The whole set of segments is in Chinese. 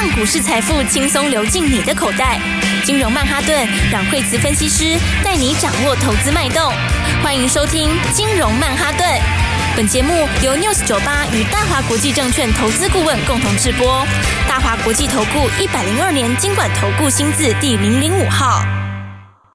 让股市财富轻松流进你的口袋。金融曼哈顿，阮惠慈分析师带你掌握投资脉动。欢迎收听金融曼哈顿。本节目由 News 九八与大华国际证券投资顾问共同制播。大华国际投顾一百零二年金管投顾新字第零零五号。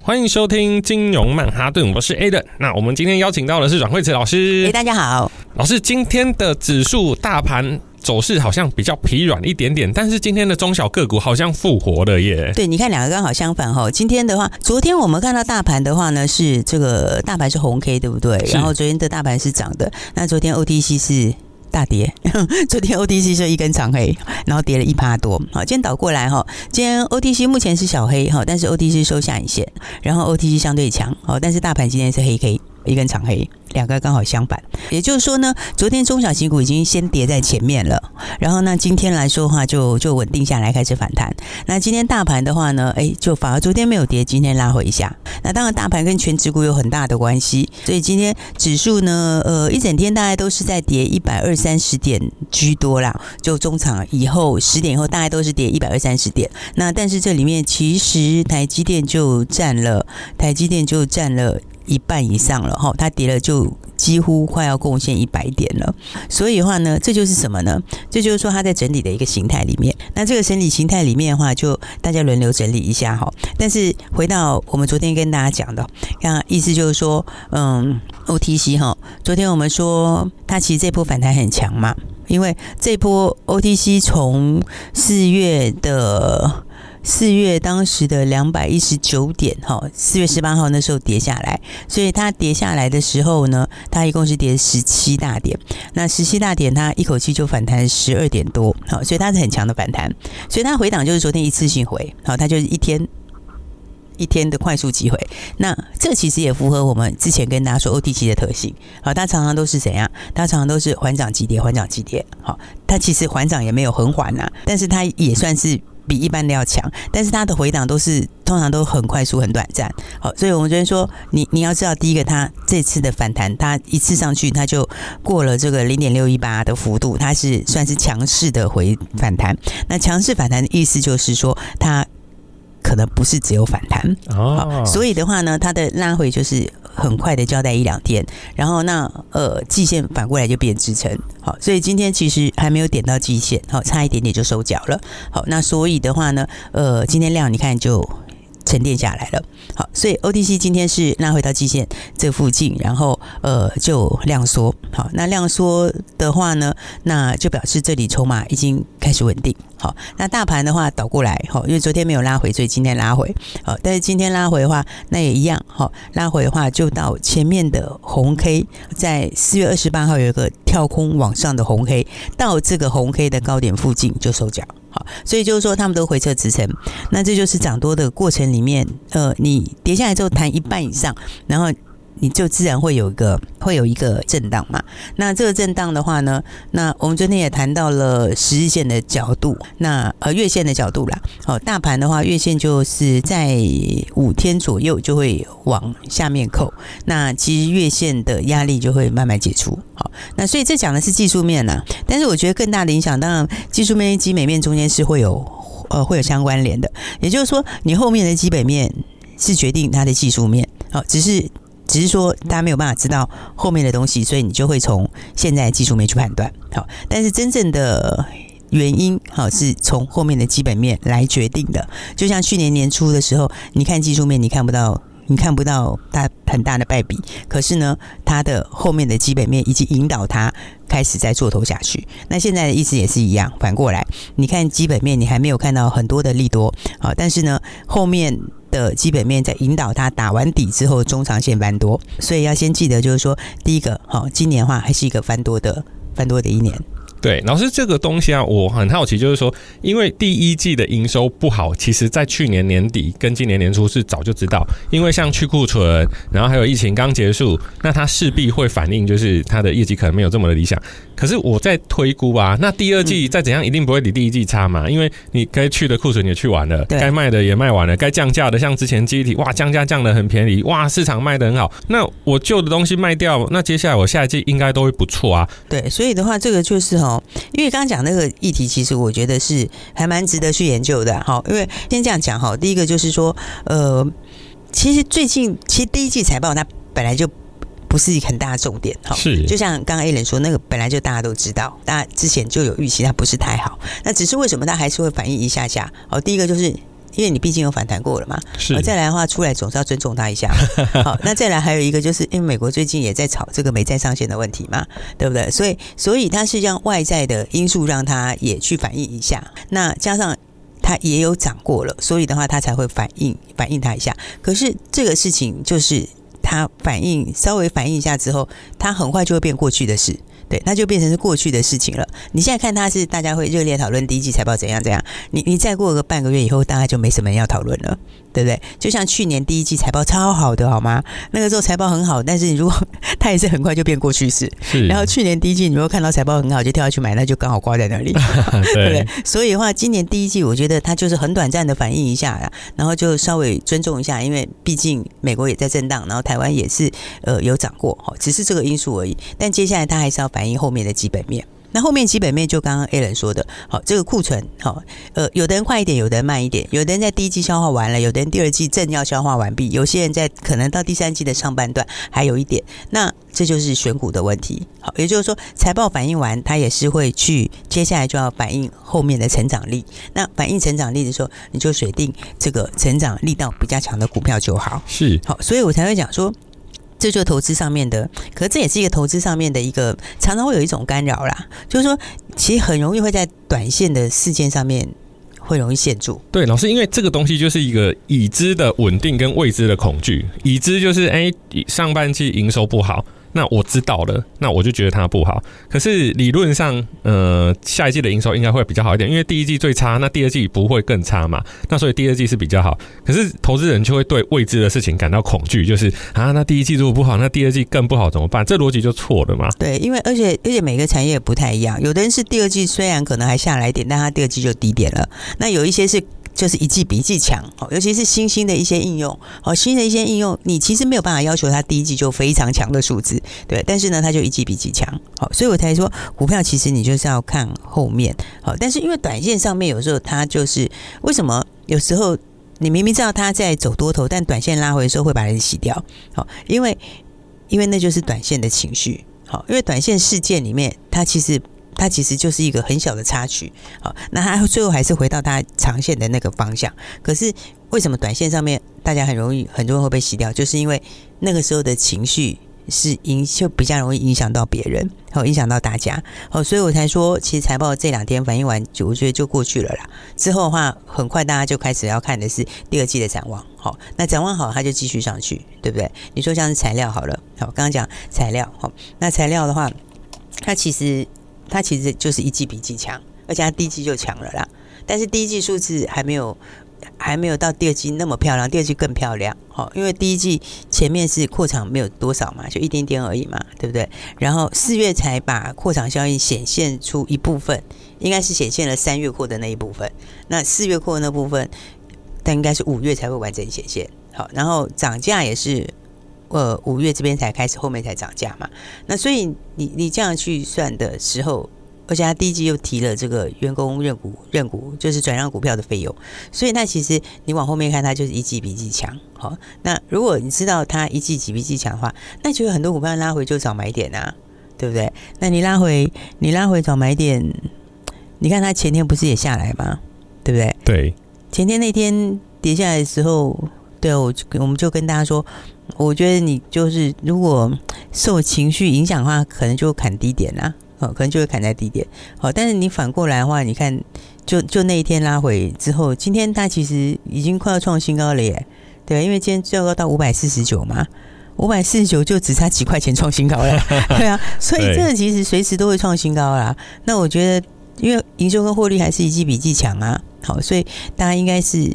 欢迎收听金融曼哈顿，我是 Adam。那我们今天邀请到的是阮惠慈老师。哎，大家好，老师，今天的指数大盘。走势好像比较疲软一点点，但是今天的中小个股好像复活了耶。对，你看两个刚好相反哈。今天的话，昨天我们看到大盘的话呢，是这个大盘是红 K，对不对？然后昨天的大盘是涨的，那昨天 OTC 是大跌，昨天 OTC 是一根长黑，然后跌了一趴多。好，今天倒过来哈，今天 OTC 目前是小黑哈，但是 OTC 收下影线，然后 OTC 相对强，好，但是大盘今天是黑 K。一根长黑，两个刚好相反，也就是说呢，昨天中小型股已经先跌在前面了，然后呢，今天来说的话就就稳定下来，开始反弹。那今天大盘的话呢，哎，就反而昨天没有跌，今天拉回一下。那当然，大盘跟全指股有很大的关系，所以今天指数呢，呃，一整天大概都是在跌一百二三十点居多啦。就中场以后十点以后，大概都是跌一百二三十点。那但是这里面其实台积电就占了，台积电就占了。一半以上了哈，它跌了就几乎快要贡献一百点了，所以的话呢，这就是什么呢？这就是说它在整理的一个形态里面。那这个整理形态里面的话，就大家轮流整理一下哈。但是回到我们昨天跟大家讲的，那意思就是说，嗯，OTC 哈，昨天我们说它其实这波反弹很强嘛，因为这波 OTC 从四月的。四月当时的两百一十九点，哈，四月十八号那时候跌下来，所以它跌下来的时候呢，它一共是跌十七大点。那十七大点，它一口气就反弹十二点多，好，所以它是很强的反弹。所以它回档就是昨天一次性回，好，它就是一天一天的快速机会。那这其实也符合我们之前跟大家说 OTC 的特性，好，它常常都是怎样？它常常都是缓涨急跌，缓涨急跌，好，它其实缓涨也没有很缓呐，但是它也算是。比一般的要强，但是它的回档都是通常都很快速、很短暂。好，所以我们觉得说，你你要知道，第一个，它这次的反弹，它一次上去，它就过了这个零点六一八的幅度，它是算是强势的回反弹。那强势反弹的意思就是说，它可能不是只有反弹哦。所以的话呢，它的拉回就是。很快的交代一两天，然后那呃季线反过来就变支撑，好，所以今天其实还没有点到季线，好，差一点点就收脚了，好，那所以的话呢，呃，今天量你看就沉淀下来了，好，所以 OTC 今天是拉回到季线这附近，然后呃就量缩，好，那量缩的话呢，那就表示这里筹码已经开始稳定。好，那大盘的话倒过来，好，因为昨天没有拉回，所以今天拉回，好，但是今天拉回的话，那也一样，好，拉回的话就到前面的红 K，在四月二十八号有一个跳空往上的红 K，到这个红 K 的高点附近就收脚，好，所以就是说他们都回撤支撑，那这就是涨多的过程里面，呃，你跌下来之后弹一半以上，然后。你就自然会有一个会有一个震荡嘛。那这个震荡的话呢，那我们昨天也谈到了十日线的角度，那呃月线的角度啦。好，大盘的话，月线就是在五天左右就会往下面扣。那其实月线的压力就会慢慢解除。好，那所以这讲的是技术面呐。但是我觉得更大的影响，当然技术面基本面中间是会有呃会有相关联的。也就是说，你后面的基本面是决定它的技术面。好，只是。只是说，大家没有办法知道后面的东西，所以你就会从现在技术面去判断。好，但是真正的原因，好，是从后面的基本面来决定的。就像去年年初的时候，你看技术面，你看不到，你看不到它很大的败笔。可是呢，它的后面的基本面已经引导它开始在做头下去。那现在的意思也是一样，反过来，你看基本面，你还没有看到很多的利多。好，但是呢，后面。的基本面在引导它打完底之后，中长线翻多，所以要先记得，就是说，第一个，好，今年的话还是一个翻多的翻多的一年。对，老师，这个东西啊，我很好奇，就是说，因为第一季的营收不好，其实在去年年底跟今年年初是早就知道，因为像去库存，然后还有疫情刚结束，那它势必会反映，就是它的业绩可能没有这么的理想。可是我在推估啊，那第二季再怎样，一定不会比第一季差嘛，因为你该去的库存也去完了，该卖的也卖完了，该降价的，像之前记忆体，哇，降价降的很便宜，哇，市场卖的很好，那我旧的东西卖掉，那接下来我下一季应该都会不错啊。对，所以的话，这个就是哈。哦，因为刚刚讲那个议题，其实我觉得是还蛮值得去研究的。好，因为先这样讲哈，第一个就是说，呃，其实最近其实第一季财报它本来就不是一个很大的重点，哈，是就像刚刚 Alan 说，那个本来就大家都知道，大家之前就有预期它不是太好，那只是为什么它还是会反应一下下？好，第一个就是。因为你毕竟有反弹过了嘛，是。再来的话，出来总是要尊重他一下。好，那再来还有一个，就是因为美国最近也在炒这个美债上限的问题嘛，对不对？所以，所以它是让外在的因素让它也去反映一下。那加上它也有涨过了，所以的话，它才会反应反应它一下。可是这个事情就是他反应稍微反应一下之后，他很快就会变过去的事。对，那就变成是过去的事情了。你现在看他是大家会热烈讨论第一季财报怎样怎样，你你再过个半个月以后，大概就没什么人要讨论了，对不对？就像去年第一季财报超好的，好吗？那个时候财报很好，但是你如果 它也是很快就变过去式。是。然后去年第一季你如果看到财报很好就跳下去买，那就刚好挂在那里，对不对？所以的话，今年第一季我觉得它就是很短暂的反应一下，然后就稍微尊重一下，因为毕竟美国也在震荡，然后台湾也是呃有涨过，哈，只是这个因素而已。但接下来它还是要反映后面的基本面，那后面基本面就刚刚 Alan 说的，好，这个库存，好，呃，有的人快一点，有的人慢一点，有的人在第一季消化完了，有的人第二季正要消化完毕，有些人在可能到第三季的上半段还有一点，那这就是选股的问题，好，也就是说财报反映完，它也是会去接下来就要反映后面的成长力，那反映成长力的时候，你就选定这个成长力道比较强的股票就好，是，好，所以我才会讲说。这就投资上面的，可是这也是一个投资上面的一个常常会有一种干扰啦，就是说，其实很容易会在短线的事件上面会容易陷住。对，老师，因为这个东西就是一个已知的稳定跟未知的恐惧。已知就是，哎，上半季营收不好。那我知道了，那我就觉得它不好。可是理论上，呃，下一季的营收应该会比较好一点，因为第一季最差，那第二季不会更差嘛？那所以第二季是比较好。可是投资人就会对未知的事情感到恐惧，就是啊，那第一季如果不好，那第二季更不好怎么办？这逻辑就错了嘛？对，因为而且而且每个产业也不太一样，有的人是第二季虽然可能还下来一点，但他第二季就低点了。那有一些是。就是一季比一季强哦，尤其是新兴的一些应用，哦，新的一些应用，你其实没有办法要求它第一季就非常强的数字，对，但是呢，它就一季比一季强，好，所以我才说股票其实你就是要看后面，好，但是因为短线上面有时候它就是为什么有时候你明明知道它在走多头，但短线拉回的时候会把人洗掉，好，因为因为那就是短线的情绪，好，因为短线事件里面它其实。它其实就是一个很小的插曲，好，那它最后还是回到它长线的那个方向。可是为什么短线上面大家很容易很多人会被洗掉？就是因为那个时候的情绪是影，就比较容易影响到别人，好，影响到大家，好，所以我才说，其实财报这两天反应完，就我觉得就过去了啦。之后的话，很快大家就开始要看的是第二季的展望，好，那展望好，它就继续上去，对不对？你说像是材料好了，好，刚刚讲材料，好，那材料的话，它其实。它其实就是一季比一季强，而且它第一季就强了啦。但是第一季数字还没有，还没有到第二季那么漂亮，第二季更漂亮。好，因为第一季前面是扩厂没有多少嘛，就一点点而已嘛，对不对？然后四月才把扩厂效应显现出一部分，应该是显现了三月扩的那一部分。那四月扩的那部分，但应该是五月才会完整显现。好，然后涨价也是。呃，五月这边才开始，后面才涨价嘛。那所以你你这样去算的时候，而且他第一季又提了这个员工认股认股，就是转让股票的费用。所以那其实你往后面看，它就是一季比一季强。好，那如果你知道它一季比一季强的话，那就有很多股票拉回就找买点啊，对不对？那你拉回你拉回找买点，你看它前天不是也下来吗？对不对？对，前天那天跌下来的时候，对，我我们就跟大家说。我觉得你就是如果受情绪影响的话，可能就砍低点啦，哦，可能就会砍在低点。好，但是你反过来的话，你看，就就那一天拉回之后，今天它其实已经快要创新高了耶，对，因为今天最高到五百四十九嘛，五百四十九就只差几块钱创新高了，对啊，所以这个其实随时都会创新高啦。那我觉得，因为营收跟获利还是一季比一季强啊，好，所以大家应该是。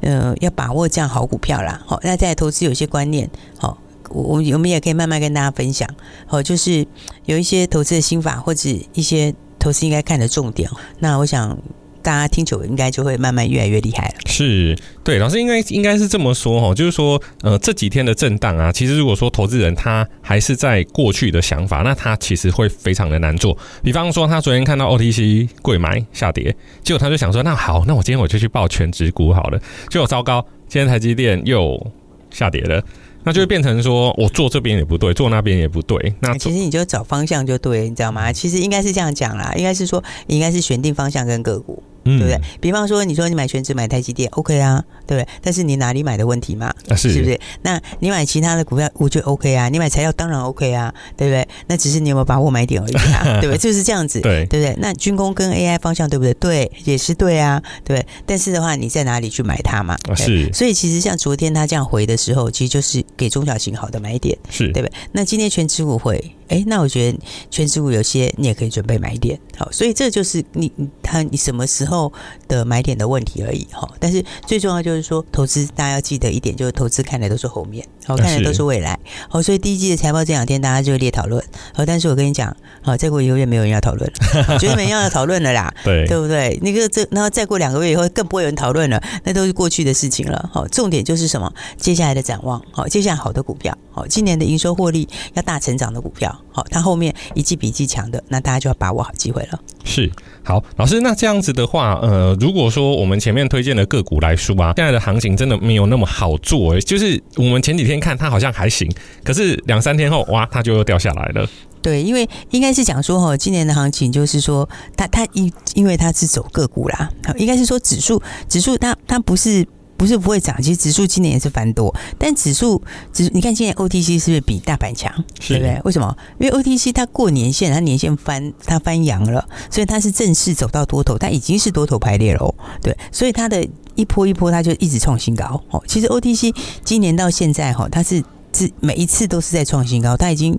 呃，要把握这样好股票啦，好，那在投资有些观念，好，我我们也可以慢慢跟大家分享，好，就是有一些投资的心法或者一些投资应该看的重点，那我想大家听久应该就会慢慢越来越厉害了。是对，老师应该应该是这么说哈，就是说，呃，这几天的震荡啊，其实如果说投资人他还是在过去的想法，那他其实会非常的难做。比方说，他昨天看到 OTC 贵买下跌，结果他就想说，那好，那我今天我就去报全职股好了。结果糟糕，今天台积电又下跌了。那就会变成说，我做这边也不对，做那边也不对。那其实你就找方向就对，你知道吗？其实应该是这样讲啦，应该是说，应该是选定方向跟个股。对不对？比方说，你说你买全职买台积电，OK 啊，对不对？但是你哪里买的问题嘛，是是不是？那你买其他的股票，我觉得 OK 啊。你买材料当然 OK 啊，对不对？那只是你有没有把握买点而已啊，对不对？就是这样子，对对不对？那军工跟 AI 方向对不对？对，也是对啊，对。但是的话，你在哪里去买它嘛？是。所以其实像昨天他这样回的时候，其实就是给中小型好的买点，是对不对？那今天全指股回。哎，那我觉得全职股有些你也可以准备买点，好，所以这就是你他你什么时候的买点的问题而已，哈。但是最重要就是说，投资大家要记得一点，就是投资看的都是后面，好，看的都是。未来，好，所以第一季的财报这两天大家就列讨论，好，但是我跟你讲，好，再过一个月没有人要讨论，绝对没人要讨论了啦，对，对不对？那个这然后再过两个月以后更不会有人讨论了，那都是过去的事情了，好，重点就是什么？接下来的展望，好，接下来好的股票，好，今年的营收获利要大成长的股票。好，它后面一季比一季强的，那大家就要把握好机会了。是，好，老师，那这样子的话，呃，如果说我们前面推荐的个股来说啊，现在的行情真的没有那么好做，欸，就是我们前几天看它好像还行，可是两三天后，哇，它就又掉下来了。对，因为应该是讲说哈，今年的行情就是说，它它因因为它是走个股啦，应该是说指数指数它它不是。不是不会涨，其实指数今年也是翻多，但指数指你看今年 OTC 是不是比大盘强？对不对？为什么？因为 OTC 它过年线，它年线翻它翻阳了，所以它是正式走到多头，它已经是多头排列了哦。对，所以它的一波一波，它就一直创新高哦。其实 OTC 今年到现在哈，它是是每一次都是在创新高，它已经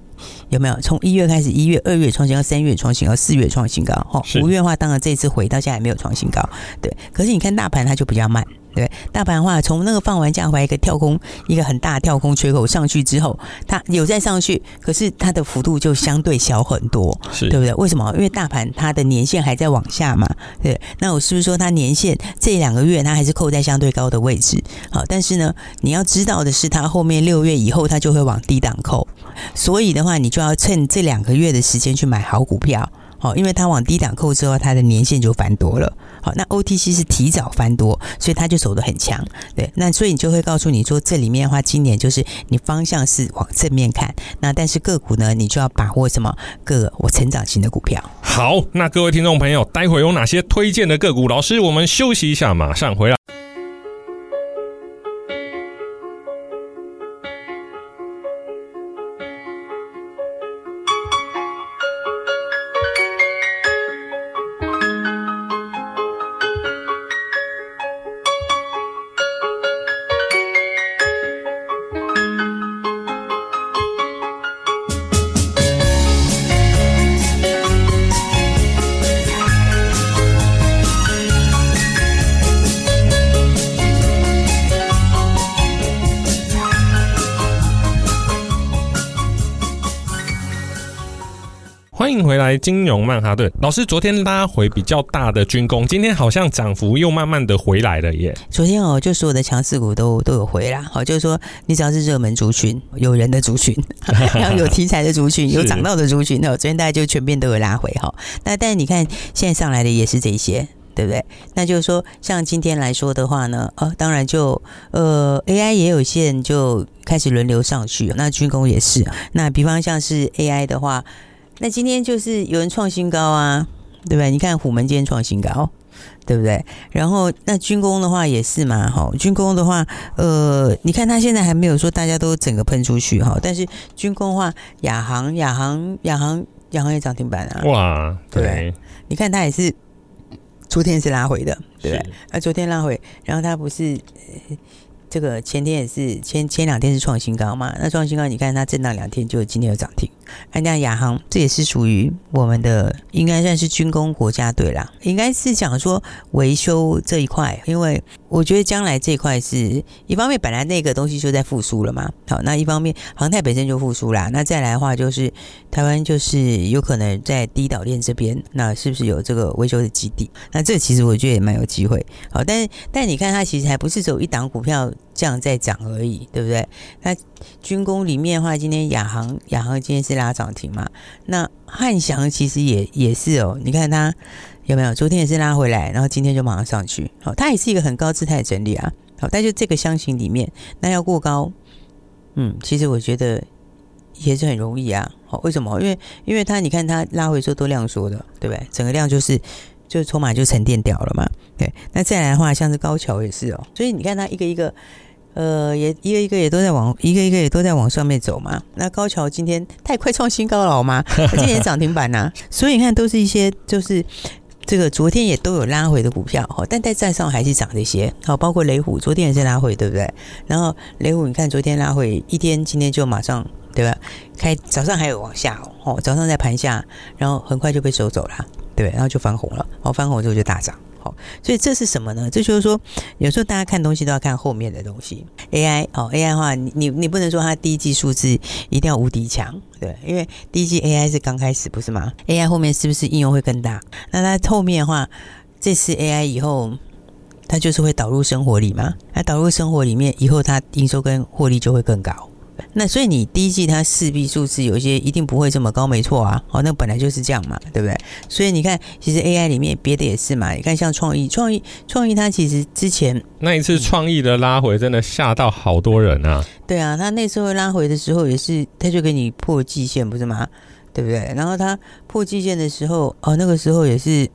有没有从一月开始，一月、二月创新高，三月创新高，四月创新高，哈，五月的话，当然这次回到现在还没有创新高，对。可是你看大盘，它就比较慢。对，大盘的话，从那个放完假回来一个跳空，一个很大的跳空缺口上去之后，它有再上去，可是它的幅度就相对小很多，是对不对？为什么？因为大盘它的年限还在往下嘛。对，那我是不是说它年限这两个月它还是扣在相对高的位置？好，但是呢，你要知道的是，它后面六月以后它就会往低档扣，所以的话，你就要趁这两个月的时间去买好股票。好，因为它往低档扣之后，它的年限就翻多了。好，那 OTC 是提早翻多，所以它就走得很强。对，那所以你就会告诉你说，这里面的话，今年就是你方向是往正面看。那但是个股呢，你就要把握什么个我成长型的股票。好，那各位听众朋友，待会有哪些推荐的个股？老师，我们休息一下，马上回来。欢迎回来，金融曼哈顿老师。昨天拉回比较大的军工，今天好像涨幅又慢慢的回来了耶。昨天哦，就所有的强势股都都有回啦，好，就是说你只要是热门族群、有人的族群，然后有题材的族群、有涨到的族群，那昨天大家就全面都有拉回哈。那但是你看现在上来的也是这些，对不对？那就是说，像今天来说的话呢，呃，当然就呃 AI 也有些人就开始轮流上去，那军工也是。那比方像是 AI 的话。那今天就是有人创新高啊，对不对？你看虎门今天创新高，对不对？然后那军工的话也是嘛，哈，军工的话，呃，你看它现在还没有说大家都整个喷出去哈，但是军工的话，亚航、亚航、亚航、亚航也涨停板啊，哇，对，对，你看它也是昨天是拉回的，对不对？啊，昨天拉回，然后它不是。这个前天也是前前两天是创新高嘛？那创新高，你看它震荡两天，就今天有涨停。那亚航这也是属于我们的，应该算是军工国家队啦。应该是讲说维修这一块，因为我觉得将来这一块是一方面，本来那个东西就在复苏了嘛。好，那一方面航太本身就复苏啦。那再来的话，就是台湾就是有可能在低岛链这边，那是不是有这个维修的基地？那这其实我觉得也蛮有机会。好，但但你看它其实还不是只有一档股票。这样在涨而已，对不对？那军工里面的话，今天亚航亚航今天是拉涨停嘛？那汉翔其实也也是哦，你看它有没有？昨天也是拉回来，然后今天就马上上去。好，它也是一个很高姿态整理啊。好，但就这个箱型里面，那要过高，嗯，其实我觉得也是很容易啊。好，为什么？因为因为它你看它拉回之后都量缩的，对不对？整个量就是。就筹码就沉淀掉了嘛，对。那再来的话，像是高桥也是哦，所以你看它一个一个，呃，也一个一个也都在往一个一个也都在往上面走嘛。那高桥今天太快创新高了好吗？今天也涨停板呐、所以你看，都是一些就是这个昨天也都有拉回的股票哈，但在站上还是涨这些。好，包括雷虎昨天也是拉回，对不对？然后雷虎你看昨天拉回一天，今天就马上对吧？开早上还有往下哦，早上在盘下，然后很快就被收走了。对，然后就翻红了，好，翻红之后就大涨，好，所以这是什么呢？这就是说，有时候大家看东西都要看后面的东西。AI 哦，AI 的话，你你你不能说它第一季数字一定要无敌强，对，因为第一季 AI 是刚开始，不是吗？AI 后面是不是应用会更大？那它后面的话，这次 AI 以后，它就是会导入生活里嘛？那导入生活里面以后，它营收跟获利就会更高。那所以你第一季它势必数字有一些一定不会这么高，没错啊，哦，那本来就是这样嘛，对不对？所以你看，其实 AI 里面别的也是嘛，你看像创意，创意，创意，它其实之前那一次创意的拉回真的吓到好多人啊。对啊，它那时候拉回的时候也是，它就给你破季线，不是吗？对不对？然后它破季线的时候，哦，那个时候也是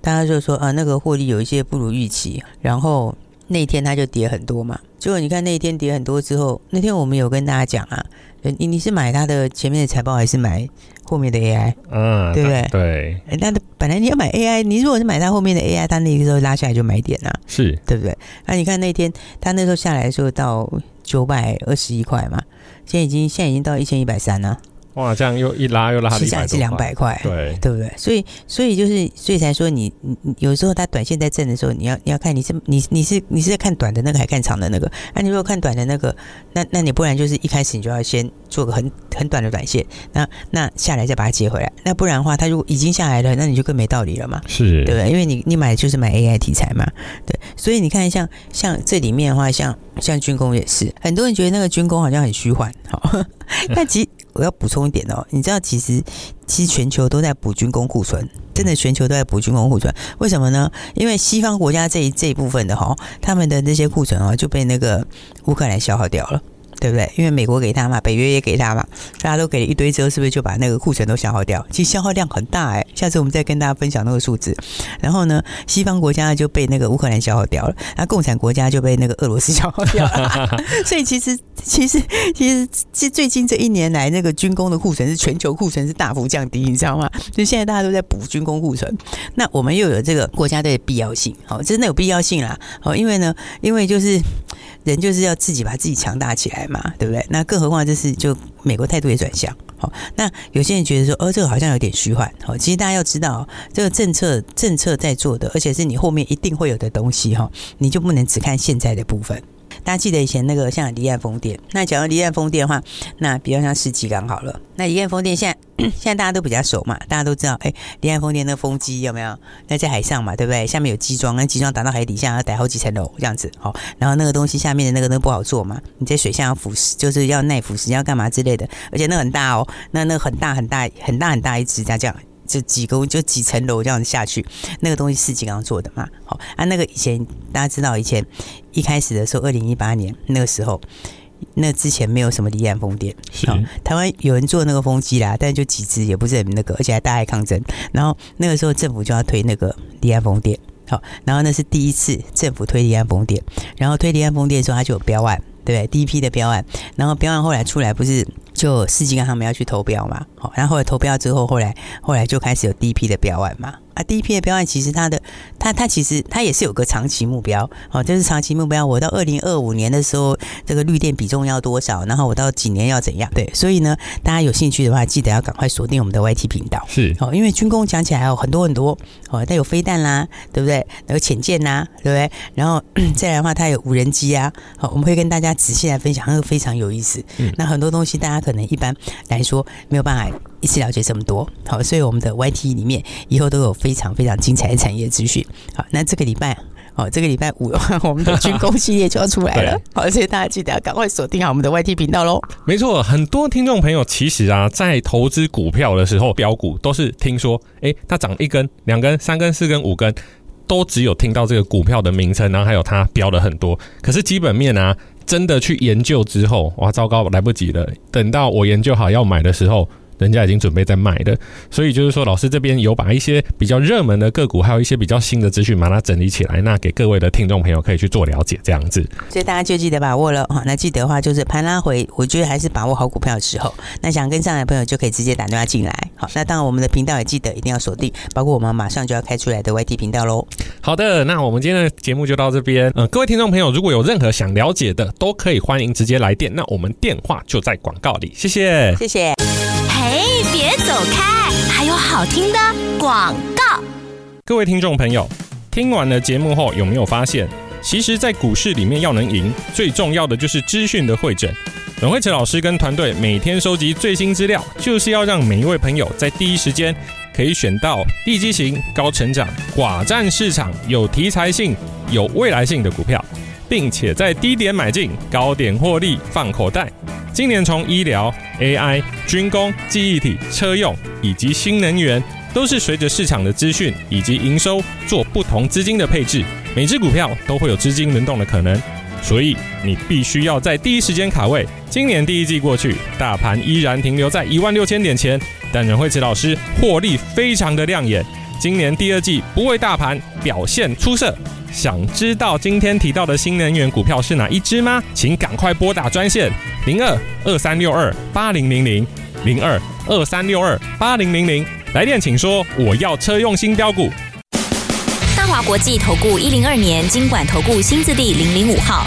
大家就说啊，那个获利有一些不如预期，然后。那天它就跌很多嘛，结果你看那一天跌很多之后，那天我们有跟大家讲啊，你你是买它的前面的财报还是买后面的 AI？嗯，对不对？对。那本来你要买 AI，你如果是买它后面的 AI，它那个时候拉下来就买点啊，是对不对？那你看那天它那时候下来的时候到九百二十一块嘛，现在已经现在已经到一千一百三了。哇，这样又一拉又拉，其实还是两百块，对对不对？所以所以就是所以才说你你有时候它短线在震的时候，你要你要看你是你你是你是在看短的那个还看长的那个？啊，你如果看短的那个，那那你不然就是一开始你就要先做个很很短的短线，那那下来再把它接回来。那不然的话，它如果已经下来了，那你就更没道理了嘛，是对不对？因为你你买的就是买 AI 题材嘛，对。所以你看像像这里面的话，像像军工也是，很多人觉得那个军工好像很虚幻，好，但其实。我要补充一点哦，你知道其实其实全球都在补军工库存，真的全球都在补军工库存，为什么呢？因为西方国家这一这一部分的哈，他们的那些库存啊就被那个乌克兰消耗掉了。对不对？因为美国给他嘛，北约也给他嘛，大家都给了一堆之后，是不是就把那个库存都消耗掉？其实消耗量很大哎，下次我们再跟大家分享那个数字。然后呢，西方国家就被那个乌克兰消耗掉了，那共产国家就被那个俄罗斯消耗掉了。所以其实其实 其实其实最近这一年来，那个军工的库存是全球库存是大幅降低，你知道吗？就现在大家都在补军工库存。那我们又有这个国家队的必要性，好，真的有必要性啦。好，因为呢，因为就是。人就是要自己把自己强大起来嘛，对不对？那更何况就是就美国态度也转向，好，那有些人觉得说，哦，这个好像有点虚幻，好，其实大家要知道，这个政策政策在做的，而且是你后面一定会有的东西哈，你就不能只看现在的部分。大家记得以前那个像离岸风电，那讲到离岸风电的话，那比较像世纪港好了。那离岸风电现在 现在大家都比较熟嘛，大家都知道，哎，离岸风电那个风机有没有？那在海上嘛，对不对？下面有机装，那机装打到海底下要打好几层楼这样子，好，然后那个东西下面的那个那不好做嘛，你在水下要腐蚀，就是要耐腐蚀，要干嘛之类的，而且那很大哦，那那很大很大很大很大一只，这样，这样。就几个就几层楼这样子下去，那个东西是金刚做的嘛？好啊，那个以前大家知道，以前一开始的时候，二零一八年那个时候，那之前没有什么离岸风电，哦，台湾有人做那个风机啦，但就几只，也不是很那个，而且还大爱抗争。然后那个时候政府就要推那个离岸风电，好，然后那是第一次政府推离岸风电，然后推离岸风电的时候，它就有标案，对？第一批的标案，然后标案后来出来不是。就世纪跟他们要去投标嘛，好，然后后来投标之后，后来后来就开始有第一批的标案嘛，啊。第一批的标案其实它的它它其实它也是有个长期目标，哦，就是长期目标。我到二零二五年的时候，这个绿电比重要多少？然后我到几年要怎样？对，所以呢，大家有兴趣的话，记得要赶快锁定我们的 YT 频道。是哦，因为军工讲起来还有很多很多哦，它有飞弹啦，对不对？有潜舰呐，对不对？然后 再来的话，它有无人机啊。好，我们会跟大家仔细来分享，那个非常有意思。嗯，那很多东西大家可能一般来说没有办法一次了解这么多。好，所以我们的 YT 里面以后都有非常非常精彩的产业资讯。好，那这个礼拜。哦，这个礼拜五的话，我们的军工系列就要出来了。好，所以大家记得要赶快锁定好我们的 YT 频道喽。没错，很多听众朋友其实啊，在投资股票的时候，标股都是听说，哎，它涨一根、两根、三根、四根、五根，都只有听到这个股票的名称，然后还有它标了很多。可是基本面啊，真的去研究之后，哇，糟糕，来不及了。等到我研究好要买的时候。人家已经准备在卖的，所以就是说，老师这边有把一些比较热门的个股，还有一些比较新的资讯，把它整理起来，那给各位的听众朋友可以去做了解，这样子。所以大家就记得把握了哈。那记得的话，就是盘拉回，我觉得还是把握好股票的时候。那想跟上来的朋友就可以直接打电话进来。好，那当然我们的频道也记得一定要锁定，包括我们马上就要开出来的 YT 频道喽。好的，那我们今天的节目就到这边。嗯，各位听众朋友，如果有任何想了解的，都可以欢迎直接来电。那我们电话就在广告里，谢谢，谢谢。走开！还有好听的广告。各位听众朋友，听完了节目后，有没有发现，其实，在股市里面要能赢，最重要的就是资讯的汇整。阮慧慈老师跟团队每天收集最新资料，就是要让每一位朋友在第一时间可以选到低基型、高成长、寡占市场、有题材性、有未来性的股票，并且在低点买进，高点获利放口袋。今年从医疗、AI、军工、记忆体、车用以及新能源，都是随着市场的资讯以及营收做不同资金的配置，每只股票都会有资金轮动的可能，所以你必须要在第一时间卡位。今年第一季过去，大盘依然停留在一万六千点前，但阮慧慈老师获利非常的亮眼。今年第二季不为大盘表现出色。想知道今天提到的新能源股票是哪一支吗？请赶快拨打专线零二二三六二八零零零零二二三六二八零零零来电请说我要车用新标股。大华国际投顾一零二年金管投顾新字第零零五号。